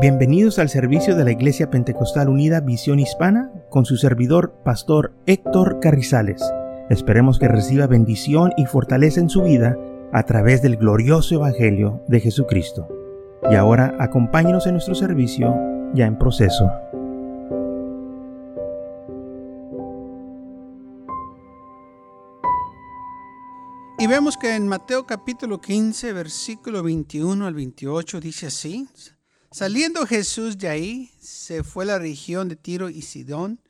Bienvenidos al servicio de la Iglesia Pentecostal Unida Visión Hispana con su servidor, Pastor Héctor Carrizales. Esperemos que reciba bendición y fortaleza en su vida a través del glorioso Evangelio de Jesucristo. Y ahora acompáñenos en nuestro servicio ya en proceso. Y vemos que en Mateo capítulo 15, versículo 21 al 28 dice así, Saliendo Jesús de ahí, se fue a la región de Tiro y Sidón.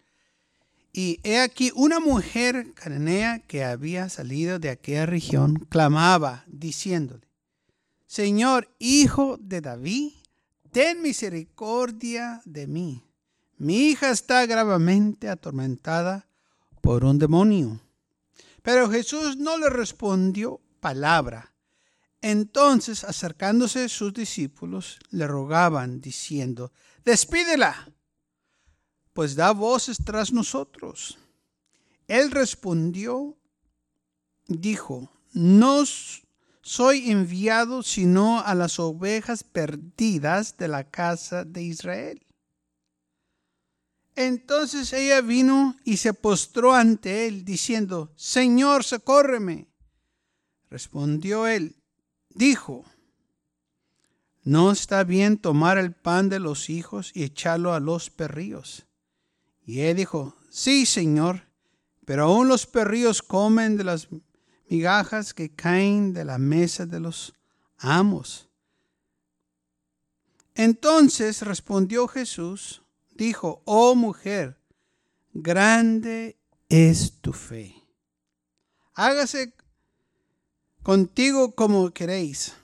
Y he aquí una mujer cananea que había salido de aquella región, clamaba, diciéndole, Señor, hijo de David, ten misericordia de mí. Mi hija está gravemente atormentada por un demonio. Pero Jesús no le respondió palabra. Entonces, acercándose sus discípulos, le rogaban, diciendo, despídela, pues da voces tras nosotros. Él respondió, dijo, no soy enviado sino a las ovejas perdidas de la casa de Israel. Entonces ella vino y se postró ante él, diciendo, Señor, socórreme. Respondió él, dijo, no está bien tomar el pan de los hijos y echarlo a los perrillos. Y él dijo, sí, Señor, pero aún los perrillos comen de las migajas que caen de la mesa de los amos. Entonces respondió Jesús, dijo, oh mujer, grande es tu fe. Hágase contigo como queréis.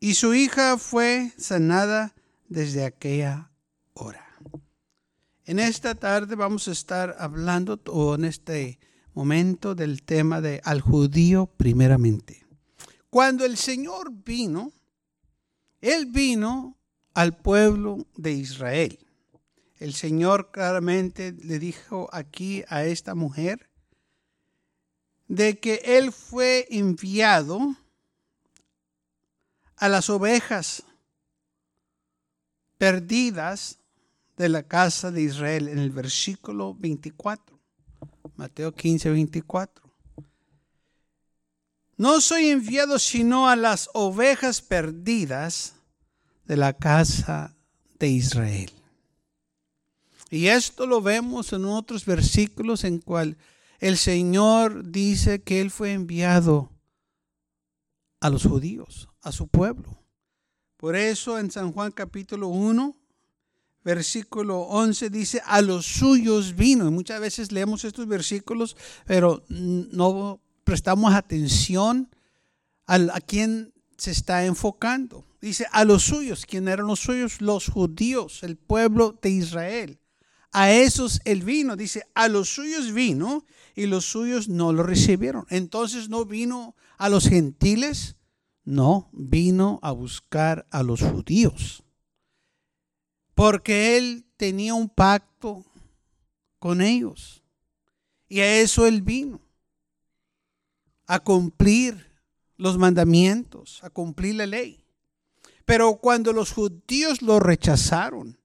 Y su hija fue sanada desde aquella hora. En esta tarde vamos a estar hablando, o en este momento, del tema de al judío primeramente. Cuando el Señor vino, Él vino al pueblo de Israel. El Señor claramente le dijo aquí a esta mujer, de que él fue enviado a las ovejas perdidas de la casa de Israel en el versículo 24. Mateo 15, 24. No soy enviado sino a las ovejas perdidas de la casa de Israel. Y esto lo vemos en otros versículos en cual el Señor dice que Él fue enviado a los judíos, a su pueblo. Por eso en San Juan capítulo 1, versículo 11 dice, a los suyos vino. Y muchas veces leemos estos versículos, pero no prestamos atención a, a quién se está enfocando. Dice, a los suyos. ¿Quién eran los suyos? Los judíos, el pueblo de Israel. A esos él vino, dice, a los suyos vino y los suyos no lo recibieron. Entonces no vino a los gentiles, no, vino a buscar a los judíos. Porque él tenía un pacto con ellos. Y a eso él vino. A cumplir los mandamientos, a cumplir la ley. Pero cuando los judíos lo rechazaron,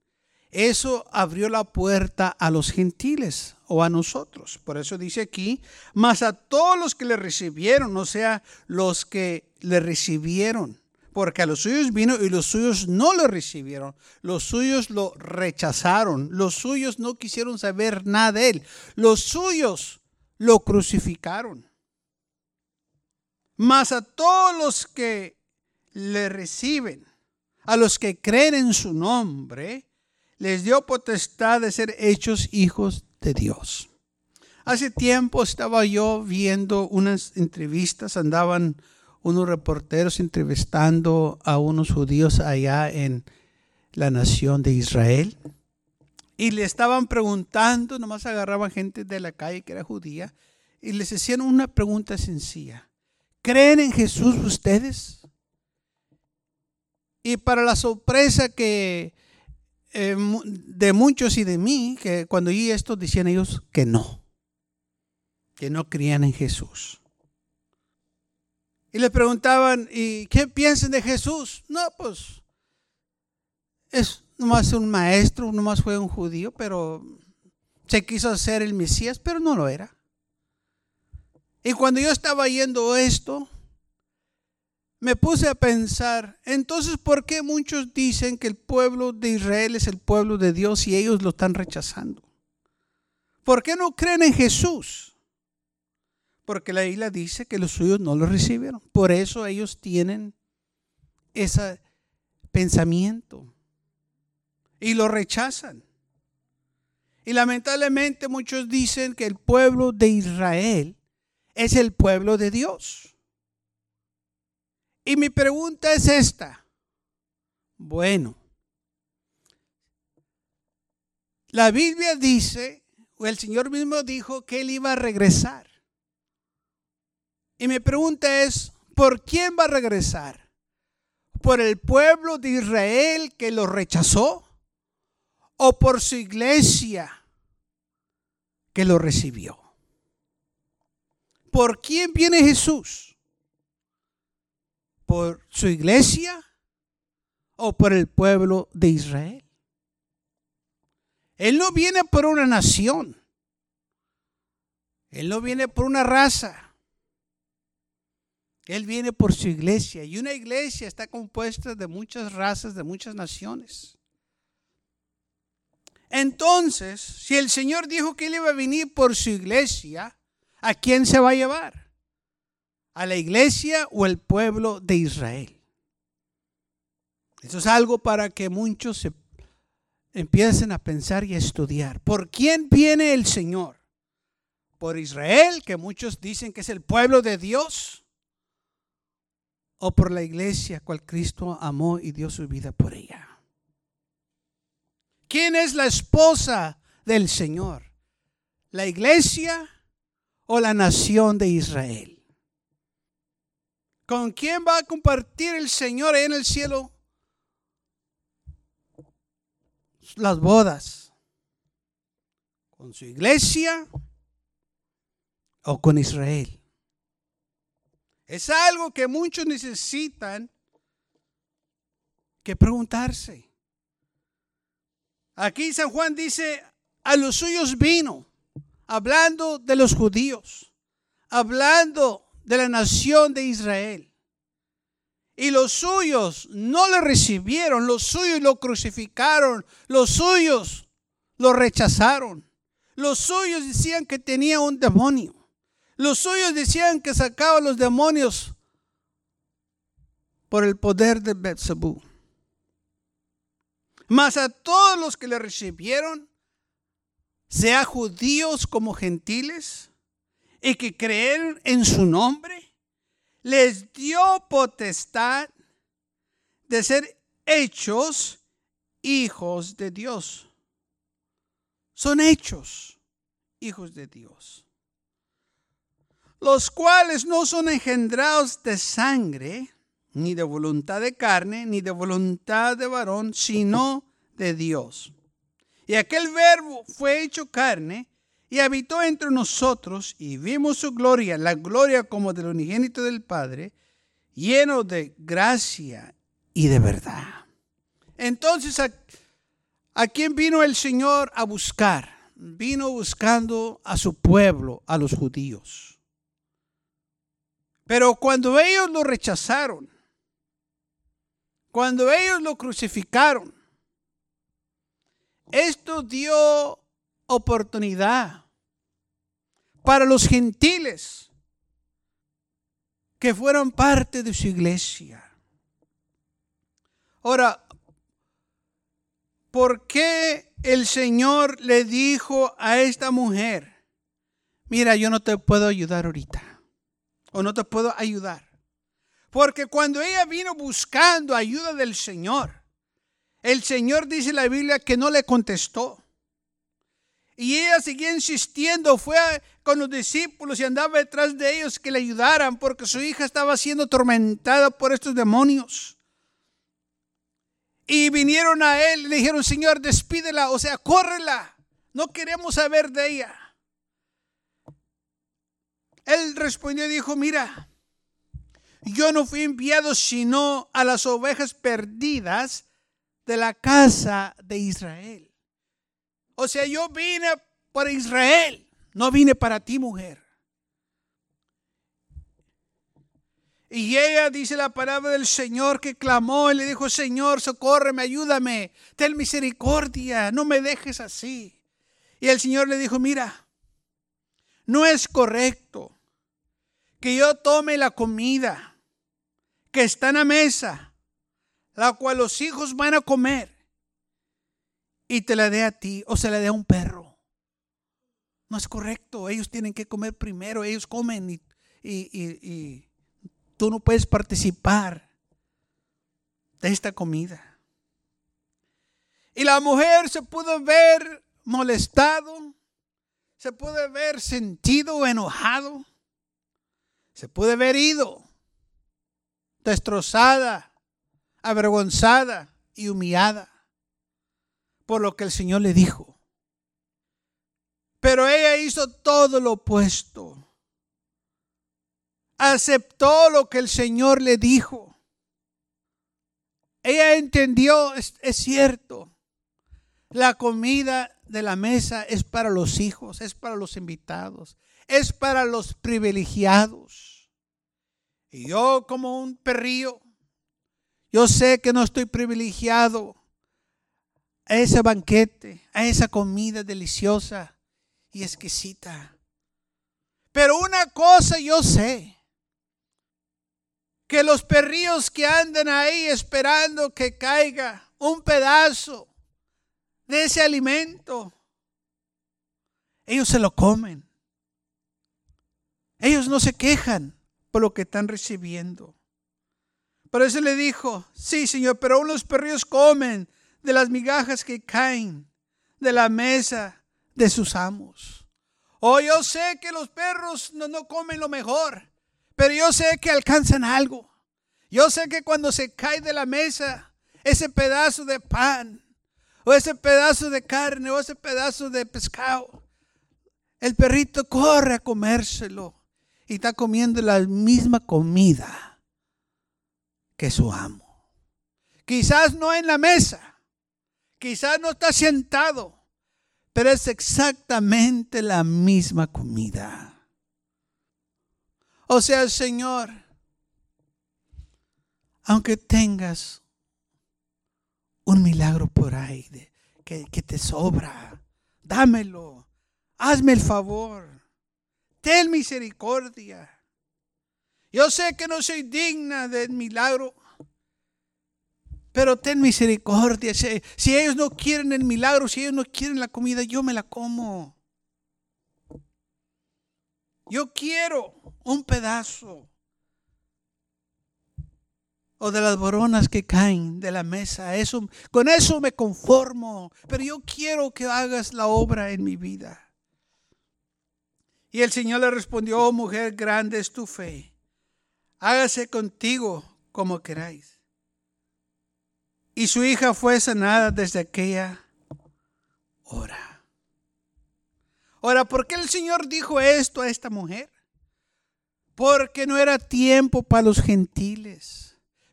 eso abrió la puerta a los gentiles o a nosotros. Por eso dice aquí, más a todos los que le recibieron, o sea, los que le recibieron. Porque a los suyos vino y los suyos no lo recibieron. Los suyos lo rechazaron. Los suyos no quisieron saber nada de él. Los suyos lo crucificaron. Más a todos los que le reciben, a los que creen en su nombre, les dio potestad de ser hechos hijos de Dios. Hace tiempo estaba yo viendo unas entrevistas, andaban unos reporteros entrevistando a unos judíos allá en la nación de Israel. Y le estaban preguntando, nomás agarraban gente de la calle que era judía, y les hacían una pregunta sencilla. ¿Creen en Jesús ustedes? Y para la sorpresa que eh, de muchos y de mí que cuando oí esto decían ellos que no, que no creían en Jesús. Y le preguntaban, ¿y qué piensan de Jesús? No, pues es nomás un maestro, nomás fue un judío, pero se quiso hacer el Mesías, pero no lo era. Y cuando yo estaba yendo esto, me puse a pensar, entonces, ¿por qué muchos dicen que el pueblo de Israel es el pueblo de Dios y ellos lo están rechazando? ¿Por qué no creen en Jesús? Porque la isla dice que los suyos no lo recibieron. Por eso ellos tienen ese pensamiento y lo rechazan. Y lamentablemente muchos dicen que el pueblo de Israel es el pueblo de Dios. Y mi pregunta es esta. Bueno, la Biblia dice, o el Señor mismo dijo que Él iba a regresar. Y mi pregunta es, ¿por quién va a regresar? ¿Por el pueblo de Israel que lo rechazó? ¿O por su iglesia que lo recibió? ¿Por quién viene Jesús? Por su iglesia o por el pueblo de Israel. Él no viene por una nación. Él no viene por una raza. Él viene por su iglesia. Y una iglesia está compuesta de muchas razas, de muchas naciones. Entonces, si el Señor dijo que Él iba a venir por su iglesia, ¿a quién se va a llevar? A la iglesia o el pueblo de Israel. Eso es algo para que muchos se empiecen a pensar y a estudiar. ¿Por quién viene el Señor? ¿Por Israel, que muchos dicen que es el pueblo de Dios? ¿O por la iglesia, cual Cristo amó y dio su vida por ella? ¿Quién es la esposa del Señor? ¿La iglesia o la nación de Israel? ¿Con quién va a compartir el Señor en el cielo? Las bodas. ¿Con su iglesia o con Israel? Es algo que muchos necesitan que preguntarse. Aquí San Juan dice, a los suyos vino, hablando de los judíos, hablando de la nación de Israel. Y los suyos no le recibieron, los suyos lo crucificaron, los suyos lo rechazaron. Los suyos decían que tenía un demonio. Los suyos decían que sacaba los demonios por el poder de Betzabú. Mas a todos los que le recibieron, sea judíos como gentiles, y que creen en su nombre, les dio potestad de ser hechos hijos de Dios. Son hechos hijos de Dios. Los cuales no son engendrados de sangre, ni de voluntad de carne, ni de voluntad de varón, sino de Dios. Y aquel verbo fue hecho carne y habitó entre nosotros y vimos su gloria, la gloria como del unigénito del Padre, lleno de gracia y de verdad. Entonces, ¿a, ¿a, quién vino el Señor a buscar? Vino buscando a su pueblo, a los judíos. Pero cuando ellos lo rechazaron, cuando ellos lo crucificaron, esto dio oportunidad para los gentiles que fueron parte de su iglesia. Ahora, ¿por qué el Señor le dijo a esta mujer, mira, yo no te puedo ayudar ahorita, o no te puedo ayudar? Porque cuando ella vino buscando ayuda del Señor, el Señor dice en la Biblia que no le contestó. Y ella seguía insistiendo, fue con los discípulos y andaba detrás de ellos que le ayudaran porque su hija estaba siendo atormentada por estos demonios. Y vinieron a él y le dijeron, Señor, despídela, o sea, córrela, no queremos saber de ella. Él respondió y dijo, mira, yo no fui enviado sino a las ovejas perdidas de la casa de Israel. O sea, yo vine para Israel, no vine para ti, mujer. Y ella dice la palabra del Señor que clamó y le dijo, Señor, socórreme, ayúdame, ten misericordia, no me dejes así. Y el Señor le dijo, mira, no es correcto que yo tome la comida que está en la mesa, la cual los hijos van a comer, y te la dé a ti o se la dé a un perro. No es correcto, ellos tienen que comer primero, ellos comen y, y tú no puedes participar de esta comida. Y la mujer se pudo ver molestado, se puede ver sentido, enojado, se puede ver ido, destrozada, avergonzada y humillada por lo que el Señor le dijo. Pero ella hizo todo lo opuesto. Aceptó lo que el Señor le dijo. Ella entendió, es, cierto, la comida de la mesa es para los hijos, es para los invitados, es para los privilegiados. Y yo como un perrillo, yo sé que no estoy privilegiado a ese banquete, a esa comida deliciosa y exquisita. Pero una cosa yo sé, que los perrillos que andan ahí esperando que caiga un pedazo de ese alimento, ellos se lo comen. Ellos no se quejan por lo que están recibiendo. Por eso le dijo, sí, Señor, pero aún los perrillos comen de las migajas que caen de la mesa de sus amos. Oh, yo sé que los perros no, no comen lo mejor, pero yo sé que alcanzan algo. Yo sé que cuando se cae de la mesa ese pedazo de pan, o ese pedazo de carne, o ese pedazo de pescado, el perrito corre a comérselo y está comiendo la misma comida que su amo. Quizás no en la mesa, quizás no está sentado, pero es exactamente la misma comida. O sea, Señor, aunque tengas un milagro por ahí que, que te sobra, dámelo, hazme el favor, ten misericordia. Yo sé que no soy digna del milagro, pero ten misericordia. Si, ellos no quieren el milagro, si ellos no quieren la comida, yo me la como. Yo quiero un pedazo o de las boronas que caen de la mesa. Eso, con eso me conformo, pero yo quiero que hagas la obra en mi vida. Y el Señor le respondió, oh mujer, grande es tu fe. Hágase contigo como queráis. Y su hija fue sanada desde aquella hora. Ahora, ¿por qué el Señor dijo esto a esta mujer? Porque no era tiempo para los gentiles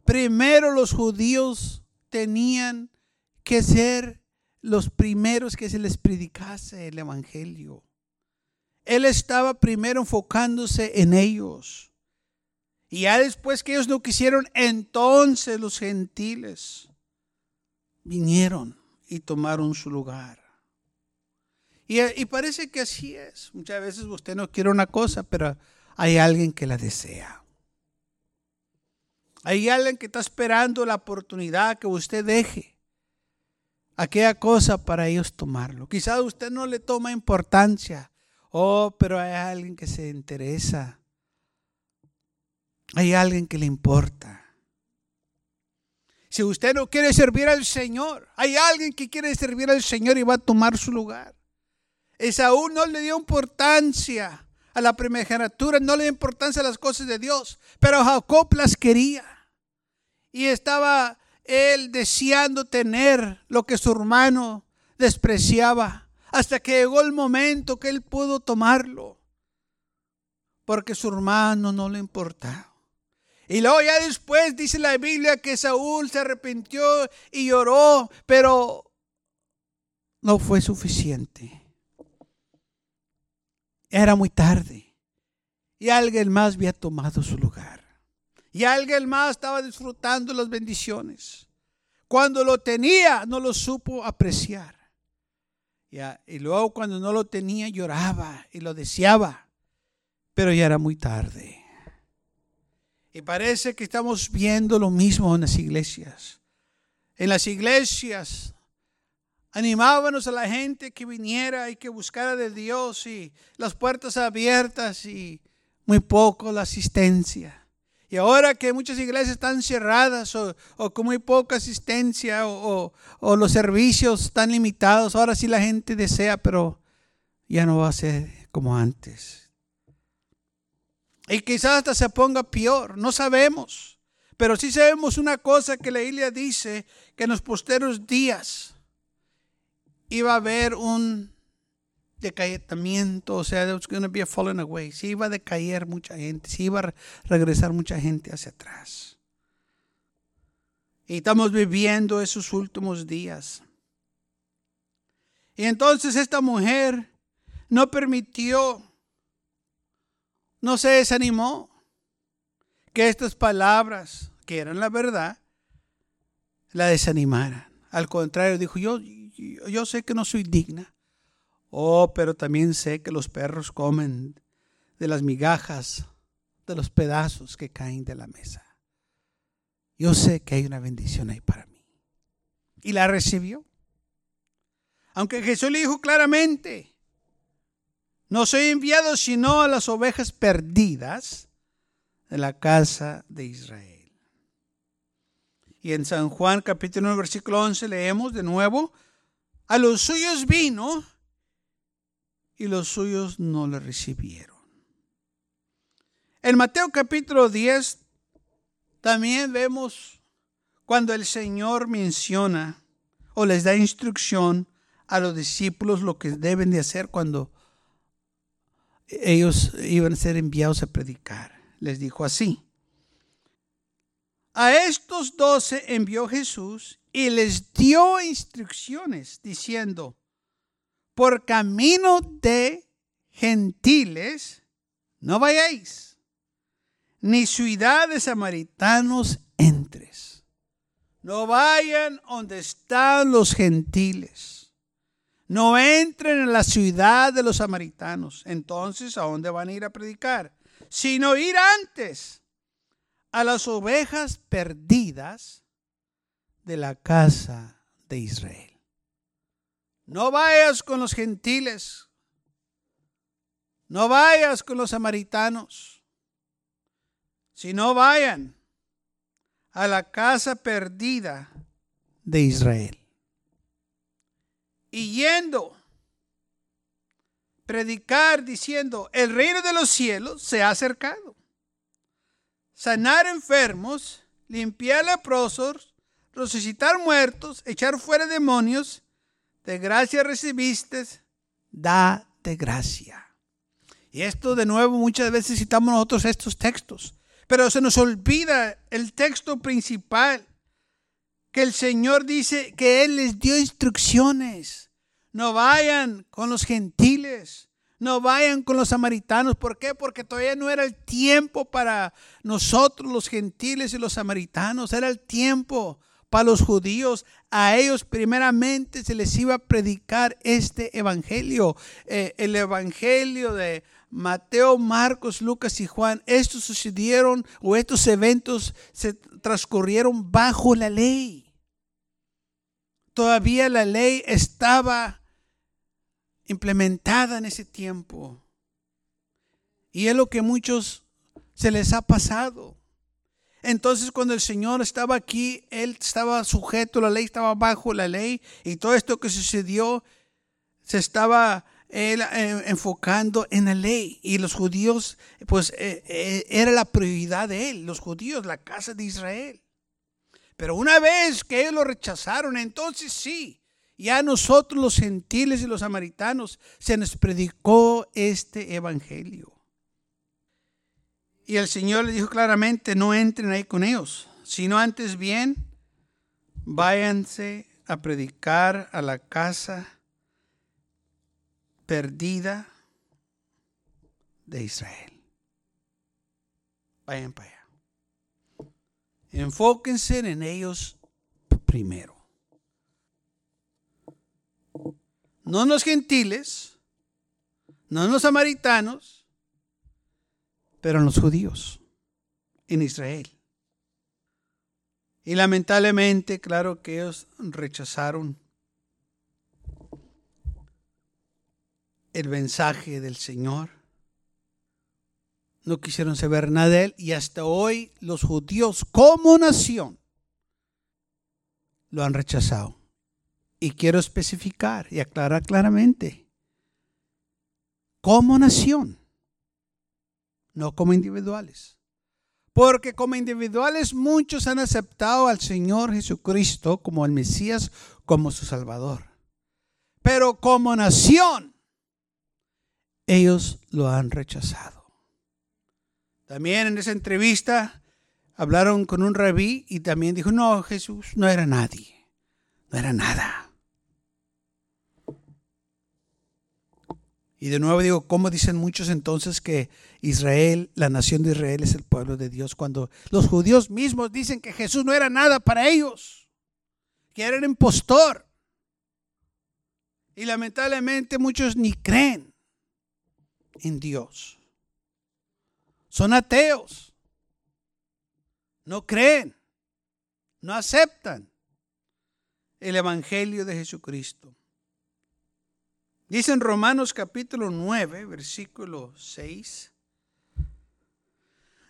Primero los judíos tenían que ser los primeros que se les predicase el Evangelio. Él estaba primero enfocándose en ellos. Y ya después que ellos no quisieron, entonces los gentiles vinieron y tomaron su lugar. Y, y, parece que así es. Muchas veces usted no quiere una cosa, pero hay alguien que la desea. Hay alguien que está esperando la oportunidad que usted deje aquella cosa para ellos tomarlo. Quizás usted no le toma importancia. Oh, pero hay alguien que se interesa. Hay alguien que le importa. Si usted no quiere servir al Señor, hay alguien que quiere servir al Señor y va a tomar su lugar. Esaú no le dio importancia a la primogenitura, no le dio importancia a las cosas de Dios, pero Jacob las quería. Y estaba él deseando tener lo que su hermano despreciaba, hasta que llegó el momento que él pudo tomarlo, porque su hermano no le importaba. Y luego ya después dice la Biblia que Saúl se arrepintió y lloró, pero no fue suficiente. Era muy tarde y alguien más había tomado su lugar. Y alguien más estaba disfrutando las bendiciones. Cuando lo tenía, no lo supo apreciar. y luego cuando no lo tenía, lloraba y lo deseaba. Pero ya era muy tarde. Y parece que estamos viendo lo mismo en las iglesias. En las iglesias animábamos a la gente que viniera y que buscara de Dios y las puertas abiertas y muy poco la asistencia. Y ahora que muchas iglesias están cerradas o, con muy poca asistencia o, o, los servicios están limitados, ahora sí la gente desea, pero ya no va a ser como antes. Y quizás hasta se ponga peor, no sabemos. Pero sí sabemos una cosa que la Biblia dice, que en los posteros días iba a haber un decayetamiento, o sea, there was going to be a falling away. Sí iba a decaer mucha gente, sí iba a regresar mucha gente hacia atrás. Y estamos viviendo esos últimos días. Y entonces esta mujer no permitió no se desanimó que estas palabras, que eran la verdad, la desanimaran. Al contrario, dijo, yo, yo, sé que no soy digna. Oh, pero también sé que los perros comen de las migajas, de los pedazos que caen de la mesa. Yo sé que hay una bendición ahí para mí. Y la recibió. Aunque Jesús le dijo claramente, no soy enviado sino a las ovejas perdidas de la casa de Israel. Y en San Juan capítulo 1 versículo 11 leemos de nuevo, a los suyos vino y los suyos no le recibieron. En Mateo capítulo 10 también vemos cuando el Señor menciona o les da instrucción a los discípulos lo que deben de hacer cuando ellos iban a ser enviados a predicar. Les dijo así. A estos doce envió Jesús y les dio instrucciones diciendo, por camino de gentiles no vayáis, ni ciudad de samaritanos entres. No vayan donde están los gentiles no entren en la ciudad de los samaritanos. Entonces, ¿a dónde van a ir a predicar? Sino ir antes a las ovejas perdidas de la casa de Israel. No vayas con los gentiles. No vayas con los samaritanos. Sino vayan a la casa perdida de Israel y yendo, predicar diciendo, el reino de los cielos se ha acercado. Sanar enfermos, limpiar leprosos, resucitar muertos, echar fuera demonios, de gracia recibiste, da de gracia. Y esto de nuevo muchas veces citamos nosotros estos textos, pero se nos olvida el texto principal que el Señor dice que Él les dio instrucciones. No vayan con los gentiles, no vayan con los samaritanos. ¿Por qué? Porque todavía no era el tiempo para nosotros los gentiles y los samaritanos, era el tiempo para los judíos. A ellos primeramente se les iba a predicar este evangelio, eh, el evangelio de Mateo, Marcos, Lucas y Juan. Estos sucedieron o estos eventos se transcurrieron bajo la ley. Todavía la ley estaba implementada en ese tiempo. Y es lo que muchos se les ha pasado. Entonces cuando el Señor estaba aquí, Él estaba sujeto a la ley, estaba bajo la ley y todo esto que sucedió se estaba él eh, enfocando en la ley y los judíos, pues eh, eh, era la prioridad de Él, los judíos, la casa de Israel. Pero una vez que ellos lo rechazaron, entonces sí, ya a nosotros los gentiles y los samaritanos se nos predicó este evangelio. Y el Señor le dijo claramente, no entren ahí con ellos, sino antes bien, váyanse a predicar a la casa perdida de Israel. Vayan para allá. Enfóquense en ellos primero. No en los gentiles, no en los samaritanos, pero en los judíos, en Israel. Y lamentablemente, claro que ellos rechazaron el mensaje del Señor. No quisieron saber nada de él y hasta hoy los judíos como nación lo han rechazado. Y quiero especificar y aclarar claramente, como nación, no como individuales. Porque como individuales muchos han aceptado al Señor Jesucristo como el Mesías, como su Salvador. Pero como nación, ellos lo han rechazado. También en esa entrevista hablaron con un rabí y también dijo, no, Jesús no era nadie, no era nada. Y de nuevo digo, ¿cómo dicen muchos entonces que Israel, la nación de Israel es el pueblo de Dios? Cuando los judíos mismos dicen que Jesús no era nada para ellos, que era un impostor. Y lamentablemente muchos ni creen en Dios. Son ateos. No creen. No aceptan el Evangelio de Jesucristo. Dice en Romanos capítulo 9, versículo 6.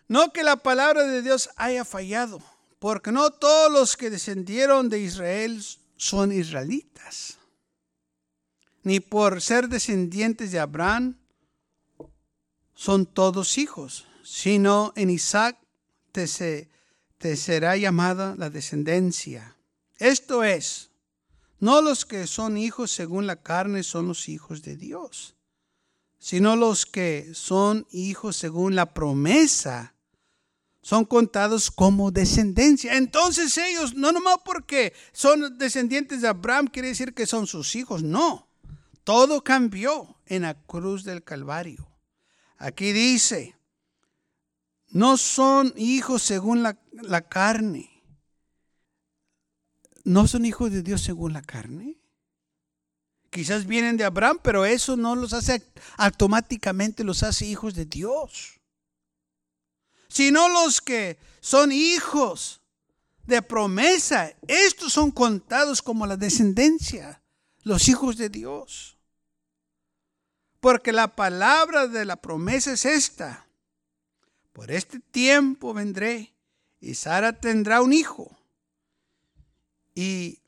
No que la palabra de Dios haya fallado, porque no todos los que descendieron de Israel son israelitas, ni por ser descendientes de Abraham son todos hijos, sino en Isaac te, te será llamada la descendencia. Esto es, no los que son hijos según la carne son los hijos de Dios, sino los que son hijos según la promesa son contados como descendencia. Entonces ellos, no nomás porque son descendientes de Abraham, quiere decir que son sus hijos. No, todo cambió en la cruz del Calvario. Aquí dice, no son hijos según la, la carne, no son hijos de Dios según la carne. Quizás vienen de Abraham, pero eso no los hace automáticamente, los hace hijos de Dios. Sino los que son hijos de promesa, estos son contados como la descendencia, los hijos de Dios. Porque la palabra de la promesa es esta. Por este tiempo vendré y Sara tendrá un hijo. Y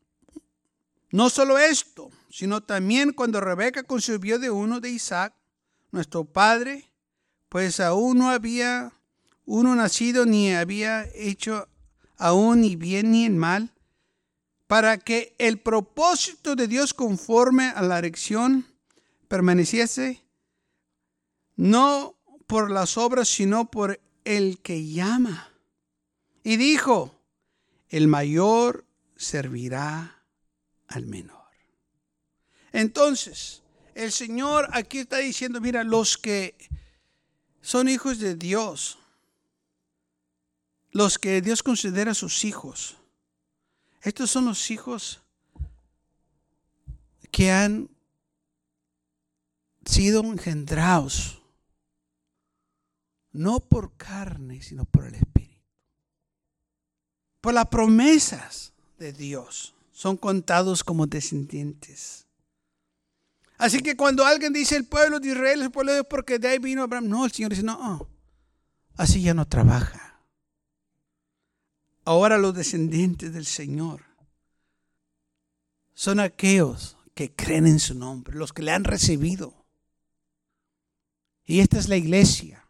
no solo esto, sino también cuando Rebeca concibió de uno de Isaac, nuestro padre, pues aún no había uno nacido ni había hecho aún ni bien ni mal, para que el propósito de Dios conforme a la erección permaneciese, no por las obras, sino por el que llama. Y dijo, el mayor servirá al menor. Entonces, el Señor aquí está diciendo, mira, los que son hijos de Dios, los que Dios considera sus hijos, estos son los hijos que han sido engendrados, no por carne, sino por el Espíritu, por las promesas de Dios. Son contados como descendientes. Así que cuando alguien dice el pueblo de Israel el pueblo de Dios porque de ahí vino Abraham, no, el Señor dice, no, así ya no trabaja. Ahora los descendientes del Señor son aquellos que creen en su nombre, los que le han recibido. Y esta es la iglesia.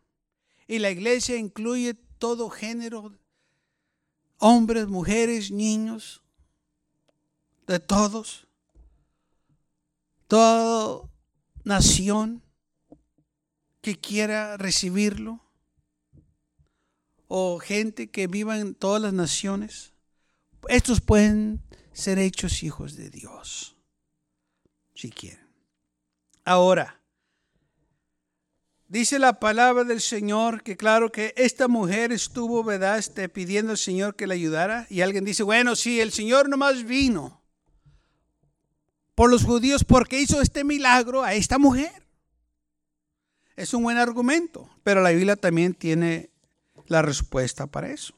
Y la iglesia incluye todo género, hombres, mujeres, niños, de todos, toda nación que quiera recibirlo. o gente que viva en todas las naciones, estos pueden ser hechos hijos de Dios, si quieren. Ahora, dice la palabra del Señor que claro que esta mujer estuvo, ¿verdad? Este, pidiendo al Señor que le ayudara. Y alguien dice, bueno, sí, el Señor nomás vino por los judíos porque hizo este milagro a esta mujer. Es un buen argumento, pero la Biblia también tiene la respuesta para eso.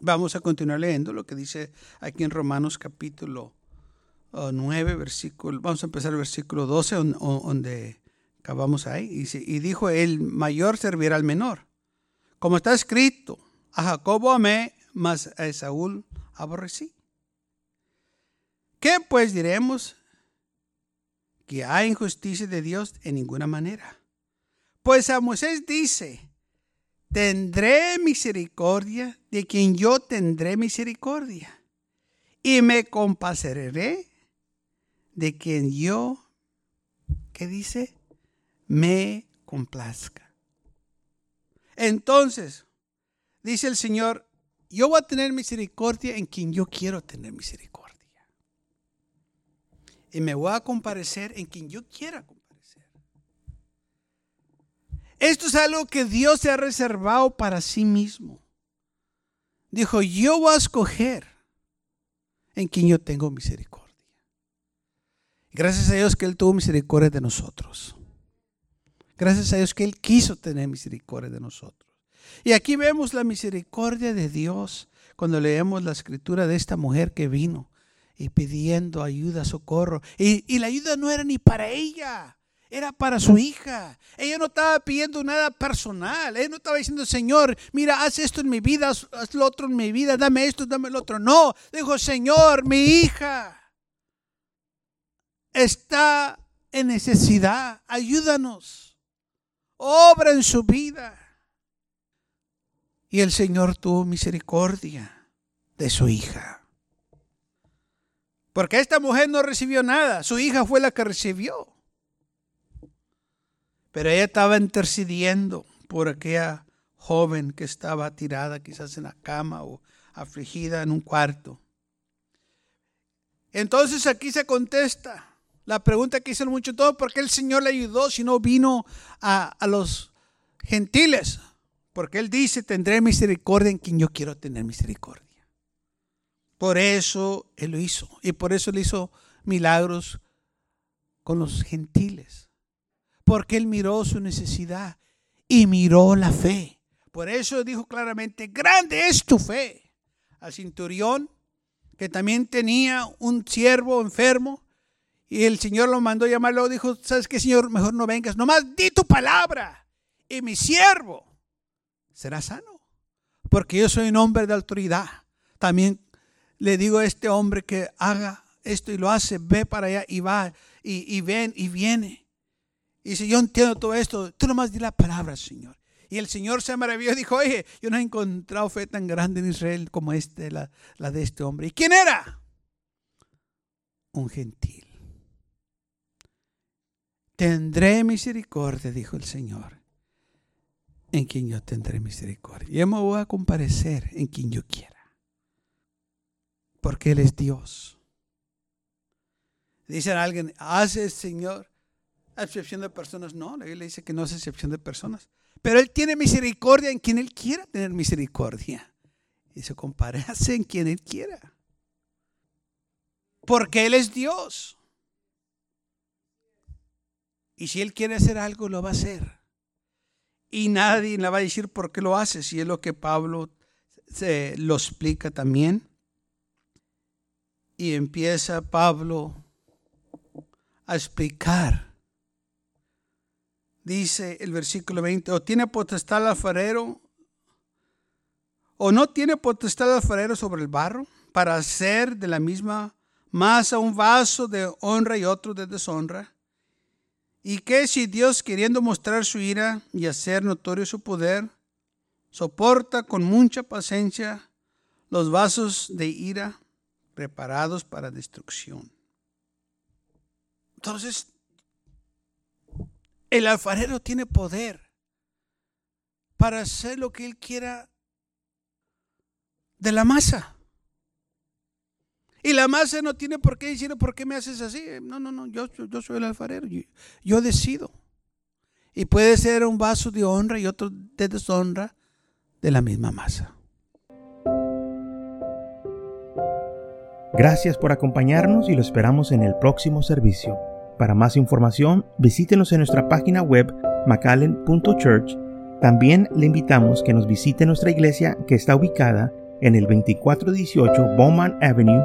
Vamos a continuar leyendo lo que dice aquí en Romanos capítulo 9, uh, versículo, vamos a empezar el versículo 12, donde acabamos ahí. Y, dijo, el mayor servirá al menor. Como está escrito, a Jacobo amé, mas a Saúl aborrecí. ¿Qué pues diremos? Que hay injusticia de Dios en ninguna manera. Pues a Moisés dice, tendré misericordia de quien yo tendré misericordia, y me compadeceré de quien yo, ¿qué dice? Me complazca. Entonces, dice el Señor, yo voy a tener misericordia en quien yo quiero tener misericordia. Y me voy a comparecer en quien yo quiera esto es algo que Dios se ha reservado para sí mismo. Dijo, yo voy a escoger en quien yo tengo misericordia. Gracias a Dios que Él tuvo misericordia de nosotros. Gracias a Dios que Él quiso tener misericordia de nosotros. Y aquí vemos la misericordia de Dios cuando leemos la escritura de esta mujer que vino y pidiendo ayuda, socorro. Y, la ayuda no era ni para ella era para su hija. Ella no estaba pidiendo nada personal. Ella no estaba diciendo, Señor, mira, haz esto en mi vida, haz lo otro en mi vida, dame esto, dame lo otro. No, dijo, Señor, mi hija está en necesidad. Ayúdanos. Obra en su vida. Y el Señor tuvo misericordia de su hija. Porque esta mujer no recibió nada. Su hija fue la que recibió. Pero ella estaba intercediendo por aquella joven que estaba tirada quizás en la cama o afligida en un cuarto. Entonces aquí se contesta la pregunta que hicieron mucho todo, ¿por qué el Señor le ayudó si no vino a, a los gentiles? Porque Él dice, tendré misericordia en quien yo quiero tener misericordia. Por eso Él lo hizo. Y por eso Él hizo milagros con los gentiles porque él miró su necesidad y miró la fe. Por eso dijo claramente, grande es tu fe. Al centurión, que también tenía un siervo enfermo, y el Señor lo mandó llamarlo, dijo, ¿sabes qué, Señor? Mejor no vengas, nomás di tu palabra, y mi siervo será sano, porque yo soy un hombre de autoridad. También le digo a este hombre que haga esto y lo hace, ve para allá y va, y, ven y viene. Y dice, yo entiendo todo esto, tú nomás di la palabra, Señor. Y el Señor se maravilló y dijo, oye, yo no he encontrado fe tan grande en Israel como este, la, la de este hombre. ¿Y quién era? Un gentil. Tendré misericordia, dijo el Señor, en quien yo tendré misericordia. Yo me voy a comparecer en quien yo quiera. Porque Él es Dios. Dice alguien, hace Señor excepción de personas, no, la Biblia dice que no es excepción de personas. Pero Él tiene misericordia en quien Él quiera tener misericordia. Y se comparece en quien Él quiera. Porque Él es Dios. Y si Él quiere hacer algo, lo va a hacer. Y nadie le va a decir por qué lo hace, si es lo que Pablo se lo explica también. Y empieza Pablo a explicar dice el versículo 20, o tiene potestad el alfarero, o no tiene potestad el alfarero sobre el barro, para hacer de la misma masa un vaso de honra y otro de deshonra. Y que si Dios, queriendo mostrar su ira y hacer notorio su poder, soporta con mucha paciencia los vasos de ira preparados para destrucción. Entonces, el alfarero tiene poder para hacer lo que él quiera de la masa. Y la masa no tiene por qué decir, ¿por qué me haces así? No, no, no, yo, yo soy el alfarero, yo, decido. Y puede ser un vaso de honra y otro de deshonra de la misma masa. Gracias por acompañarnos y lo esperamos en el próximo servicio. Para más información, visítenos en nuestra página web macallen.church. También le invitamos que nos visite nuestra iglesia que está ubicada en el 2418 Bowman Avenue